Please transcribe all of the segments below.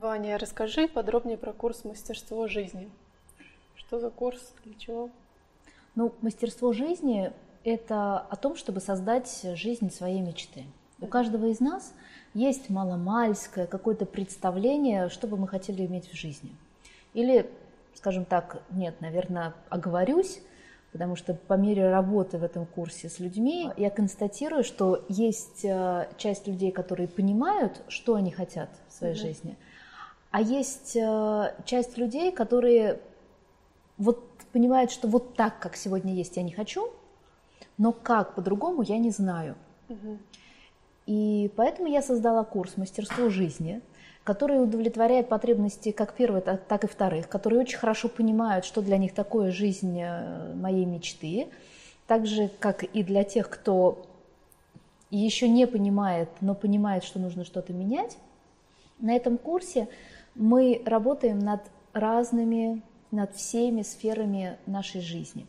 Ваня, расскажи подробнее про курс «Мастерство жизни». Что за курс, для чего? Ну, мастерство жизни – это о том, чтобы создать жизнь своей мечты. У каждого из нас есть маломальское какое-то представление, что бы мы хотели иметь в жизни. Или, скажем так, нет, наверное, оговорюсь, потому что по мере работы в этом курсе с людьми я констатирую, что есть э, часть людей, которые понимают, что они хотят в своей mm-hmm. жизни, а есть э, часть людей, которые вот понимают, что вот так, как сегодня есть, я не хочу, но как по-другому я не знаю. И поэтому я создала курс «Мастерство жизни», который удовлетворяет потребности как первых, так и вторых, которые очень хорошо понимают, что для них такое жизнь э, моей мечты, так же, как и для тех, кто еще не понимает, но понимает, что нужно что-то менять. На этом курсе мы работаем над разными, над всеми сферами нашей жизни.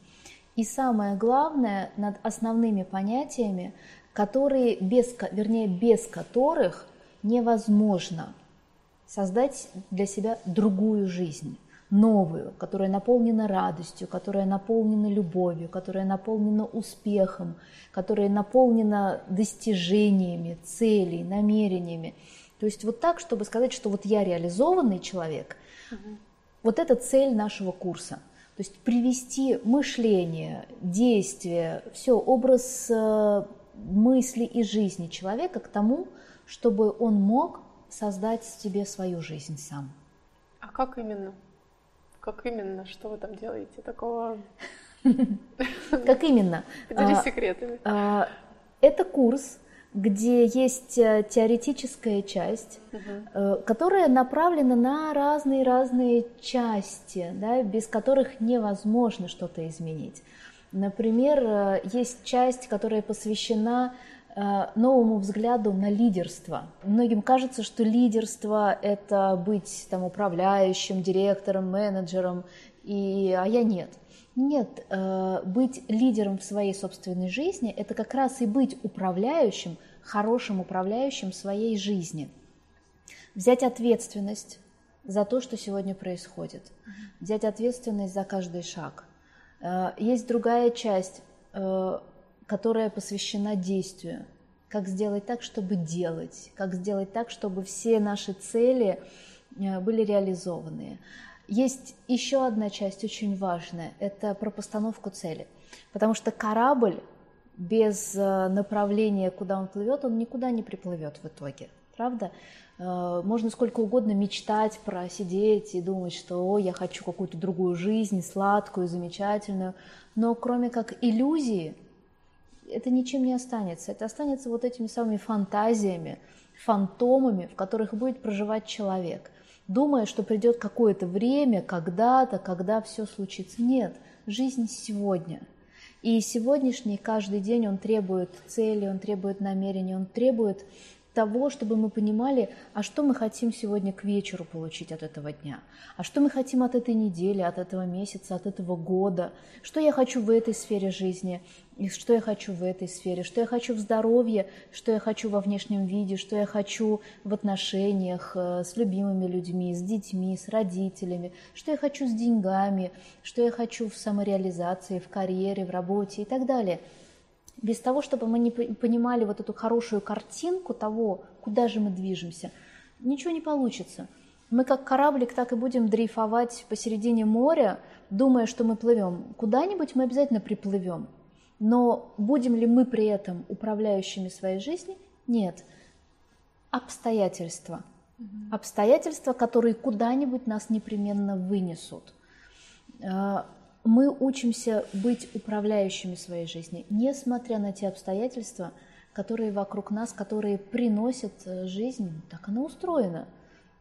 И самое главное, над основными понятиями, которые без, вернее, без которых невозможно создать для себя другую жизнь, новую, которая наполнена радостью, которая наполнена любовью, которая наполнена успехом, которая наполнена достижениями, целей, намерениями. То есть вот так, чтобы сказать, что вот я реализованный человек, угу. вот это цель нашего курса. То есть привести мышление, действие, все, образ э, мысли и жизни человека к тому, чтобы он мог создать себе свою жизнь сам. А как именно? Как именно? Что вы там делаете такого? Как именно? Поделись а, секретами. Это курс, где есть э, теоретическая часть, угу. которая направлена на разные-разные части, да, без которых невозможно что-то изменить. Например, э, есть часть, которая посвящена новому взгляду на лидерство. Многим кажется, что лидерство – это быть там, управляющим, директором, менеджером, и, а я нет. Нет, быть лидером в своей собственной жизни – это как раз и быть управляющим, хорошим управляющим своей жизни. Взять ответственность за то, что сегодня происходит, взять ответственность за каждый шаг. Э, есть другая часть, э, которая посвящена действию. Как сделать так, чтобы делать, как сделать так, чтобы все наши цели были реализованы. Есть еще одна часть очень важная, это про постановку цели. Потому что корабль без э, направления, куда он плывет, он никуда не приплывет в итоге. Правда? Э, можно сколько угодно мечтать про сидеть и думать, что О, я хочу какую-то другую жизнь, сладкую, замечательную. Но кроме как иллюзии, это ничем не останется. Это останется вот этими самыми фантазиями, фантомами, в которых будет проживать человек – думая, что придет какое-то время, когда-то, когда все случится. Нет, жизнь сегодня. И сегодняшний каждый день он требует цели, он требует намерений, он требует того, чтобы мы понимали, а что мы хотим сегодня к вечеру получить от этого дня, а что мы хотим от этой недели, от этого месяца, от этого года, что я хочу в этой сфере жизни, и что я хочу в этой сфере, что я хочу в здоровье, что я хочу во внешнем виде, что я хочу в отношениях э, с любимыми людьми, с детьми, с родителями, что я хочу с деньгами, что я хочу в самореализации, в карьере, в работе и так далее – без того, чтобы мы не понимали вот эту хорошую картинку того, куда же мы движемся, ничего не получится. Мы как кораблик так и будем дрейфовать посередине моря, думая, что мы плывем. Куда-нибудь мы обязательно приплывем. Но будем ли мы при этом управляющими своей жизни? Нет. Обстоятельства. Угу. Обстоятельства, которые куда-нибудь нас непременно вынесут. Мы учимся быть управляющими своей жизни, несмотря на те обстоятельства, которые вокруг нас, которые приносят э, жизнь, так она устроена.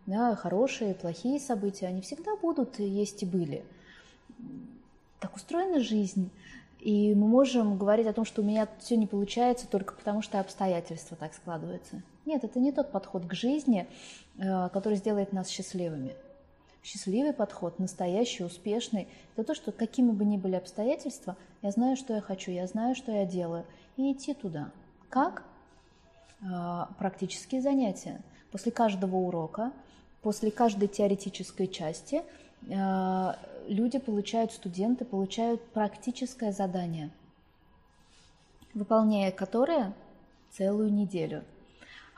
Да, хорошие, плохие события, они всегда будут, есть и были. Так устроена жизнь. И мы можем говорить о том, что у меня все не получается только потому, что обстоятельства так складываются. Нет, это не тот подход к жизни, э, который сделает нас счастливыми. Счастливый подход, настоящий, успешный, это то, что какими бы ни были обстоятельства, я знаю, что я хочу, я знаю, что я делаю, и идти туда. Как? А, практические занятия. После каждого урока после каждой теоретической части э, люди получают, студенты получают практическое задание, выполняя которое целую неделю.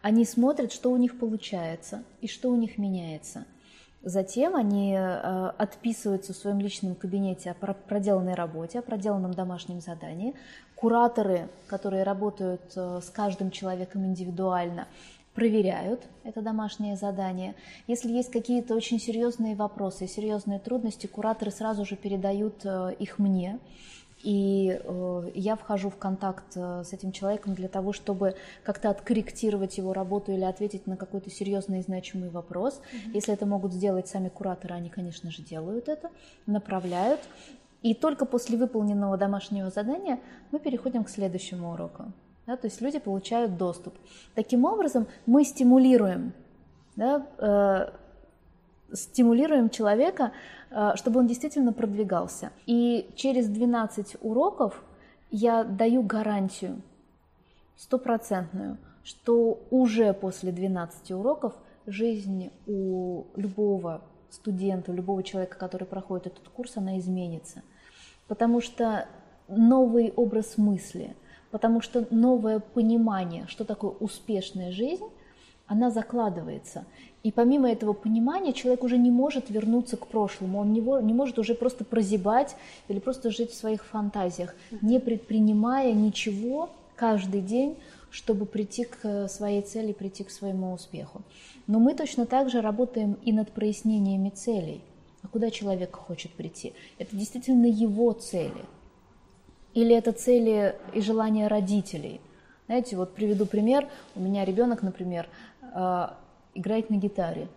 Они смотрят, что у них получается и что у них меняется. Затем они э, отписываются в своем личном кабинете о проделанной работе, о проделанном домашнем задании. Кураторы, которые работают э, с каждым человеком индивидуально, проверяют это домашнее задание. Если есть какие-то очень серьезные вопросы, серьезные трудности, кураторы сразу же передают э, их мне. И э, я вхожу в контакт э, с этим человеком для того, чтобы как-то откорректировать его работу или ответить на какой-то серьезный и значимый вопрос. Mm-hmm. Если это могут сделать сами кураторы, они, конечно же, делают это, направляют. И только после выполненного домашнего задания мы переходим к следующему уроку. Да, то есть люди получают доступ. Таким образом, мы стимулируем, да, э, стимулируем человека, э, чтобы он действительно продвигался. И через 12 уроков я даю гарантию стопроцентную, что уже после 12 уроков жизнь у любого студента, у любого человека, который проходит этот курс, она изменится. Потому что новый образ мысли – потому что новое понимание, что такое успешная жизнь, она закладывается. И помимо этого понимания человек уже не может вернуться к прошлому, он не, не может уже просто прозябать или просто жить в своих фантазиях, не предпринимая ничего каждый день, чтобы прийти к своей цели, прийти к своему успеху. Но мы точно так же работаем и над прояснениями целей. А куда человек хочет прийти? Это действительно его цели – или это цели и желания родителей? Знаете, вот приведу пример. У меня ребенок, например, э, играет на гитаре.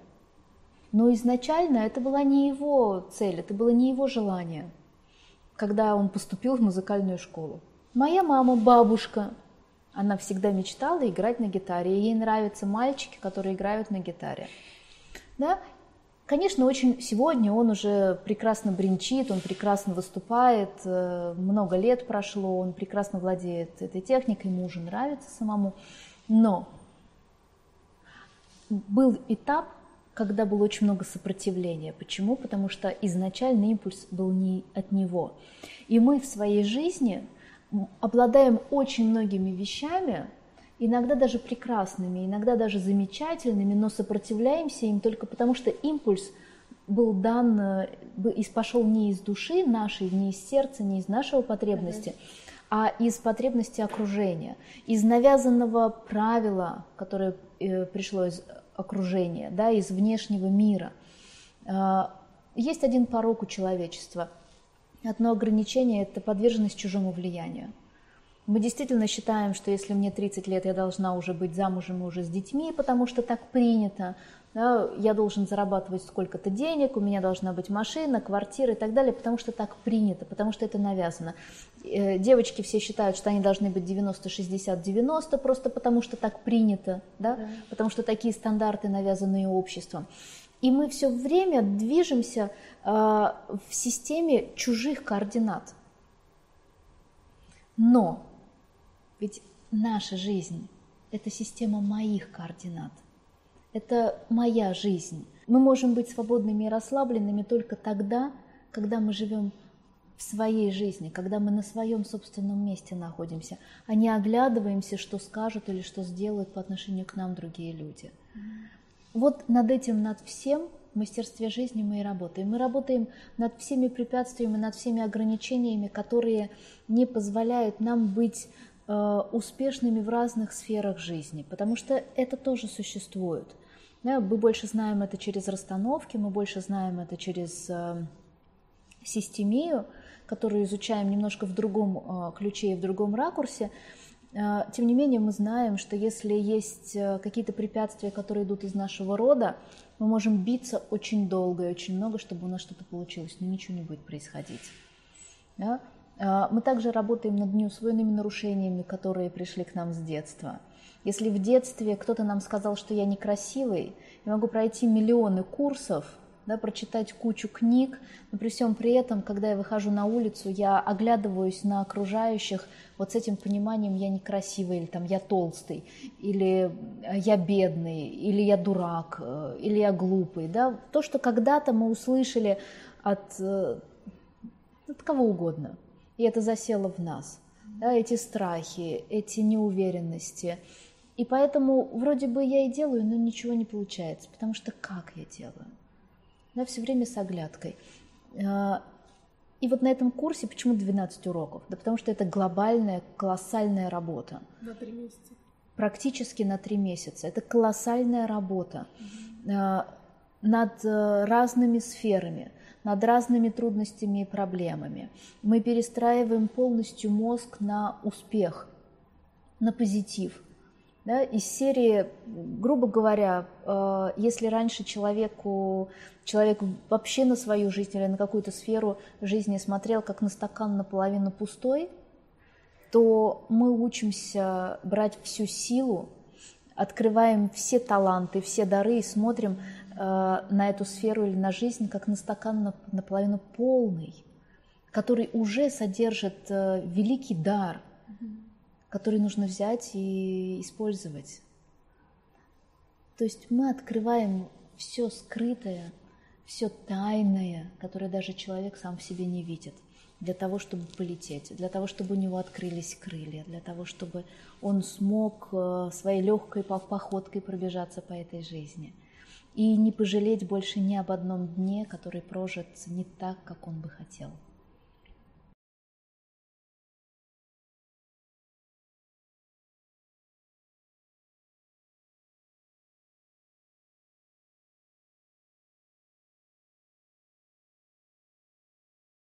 Но изначально это была не его цель, это было не его желание, когда он поступил в музыкальную школу. Моя мама, бабушка, она всегда мечтала играть на гитаре, и ей нравятся мальчики, которые играют на гитаре. Да? Конечно, очень сегодня он уже прекрасно бренчит, он прекрасно выступает, э, много лет прошло, он прекрасно владеет этой техникой, ему уже нравится самому. Но был этап, когда было очень много сопротивления. Почему? Потому что изначальный импульс был не от него. И мы в своей жизни обладаем очень многими вещами, иногда даже прекрасными, иногда даже замечательными, но сопротивляемся им только потому, что импульс был дан, э, пошел не из души нашей, не из сердца, не из нашего потребности, mm-hmm. а из потребности окружения, из навязанного правила, которое пришло из окружения, да, из внешнего мира. Э, есть один порог у человечества. Одно ограничение – это подверженность чужому влиянию. Мы действительно считаем, что если мне 30 лет, я должна уже быть замужем и уже с детьми, потому что так принято. Да, я должен зарабатывать сколько-то денег, у меня должна быть машина, квартира и так далее, потому что так принято, потому что это навязано. Э, девочки все считают, что они должны быть 90-60-90, просто потому что так принято, да? Да. потому что такие стандарты навязаны обществом. И мы все время движемся э, в системе чужих координат. Но ведь наша жизнь – это система моих координат. Это моя жизнь. Мы можем быть свободными и расслабленными только тогда, когда мы живем в своей жизни, когда мы на своем собственном месте находимся, а не оглядываемся, что скажут или что сделают по отношению к нам другие люди. Вот над этим, над всем в мастерстве жизни мы и работаем. Мы работаем над всеми препятствиями, над всеми ограничениями, которые не позволяют нам быть успешными в разных сферах жизни, потому что это тоже существует. мы больше знаем это через расстановки, мы больше знаем это через э, системию, которую изучаем немножко в другом э, ключе и в другом ракурсе. Тем не менее, мы знаем, что если есть какие-то препятствия, которые идут из нашего рода, мы можем биться очень долго и очень много, чтобы у нас что-то получилось, но ничего не будет происходить. Да? А, мы также работаем над неусвоенными нарушениями, которые пришли к нам с детства. Если в детстве кто-то нам сказал, что я некрасивый, я могу пройти миллионы курсов, да, прочитать кучу книг, но при всем при этом, когда я выхожу на улицу, я оглядываюсь на окружающих вот с этим пониманием я некрасивый, или там я толстый, или я бедный, или я дурак, э, или я глупый. Да? То, что когда-то мы услышали от, э, от кого угодно, и это засело в нас. Да, эти страхи, эти неуверенности. И поэтому вроде бы я и делаю, но ничего не получается, потому что как я делаю? Да, все время с оглядкой. А, и вот на этом курсе почему 12 уроков? Да потому что это глобальная, колоссальная работа. На три месяца. Практически на три месяца. Это колоссальная работа угу. над э, разными сферами, над разными трудностями и проблемами. Мы перестраиваем полностью мозг на успех, на позитив – да, из серии, грубо говоря, э, если раньше человеку, человек вообще на свою жизнь или на какую-то сферу жизни смотрел как на стакан наполовину пустой, то мы учимся брать всю силу, открываем все таланты, все дары и смотрим на эту сферу или на жизнь как на стакан наполовину полный, который уже содержит э, великий дар – который нужно взять и использовать. То есть мы открываем все скрытое, все тайное, которое даже человек сам в себе не видит, для того, чтобы полететь, для того, чтобы у него открылись крылья, для того, чтобы он смог э, своей легкой походкой пробежаться по этой жизни и не пожалеть больше ни об одном дне, который прожит не так, как он бы хотел.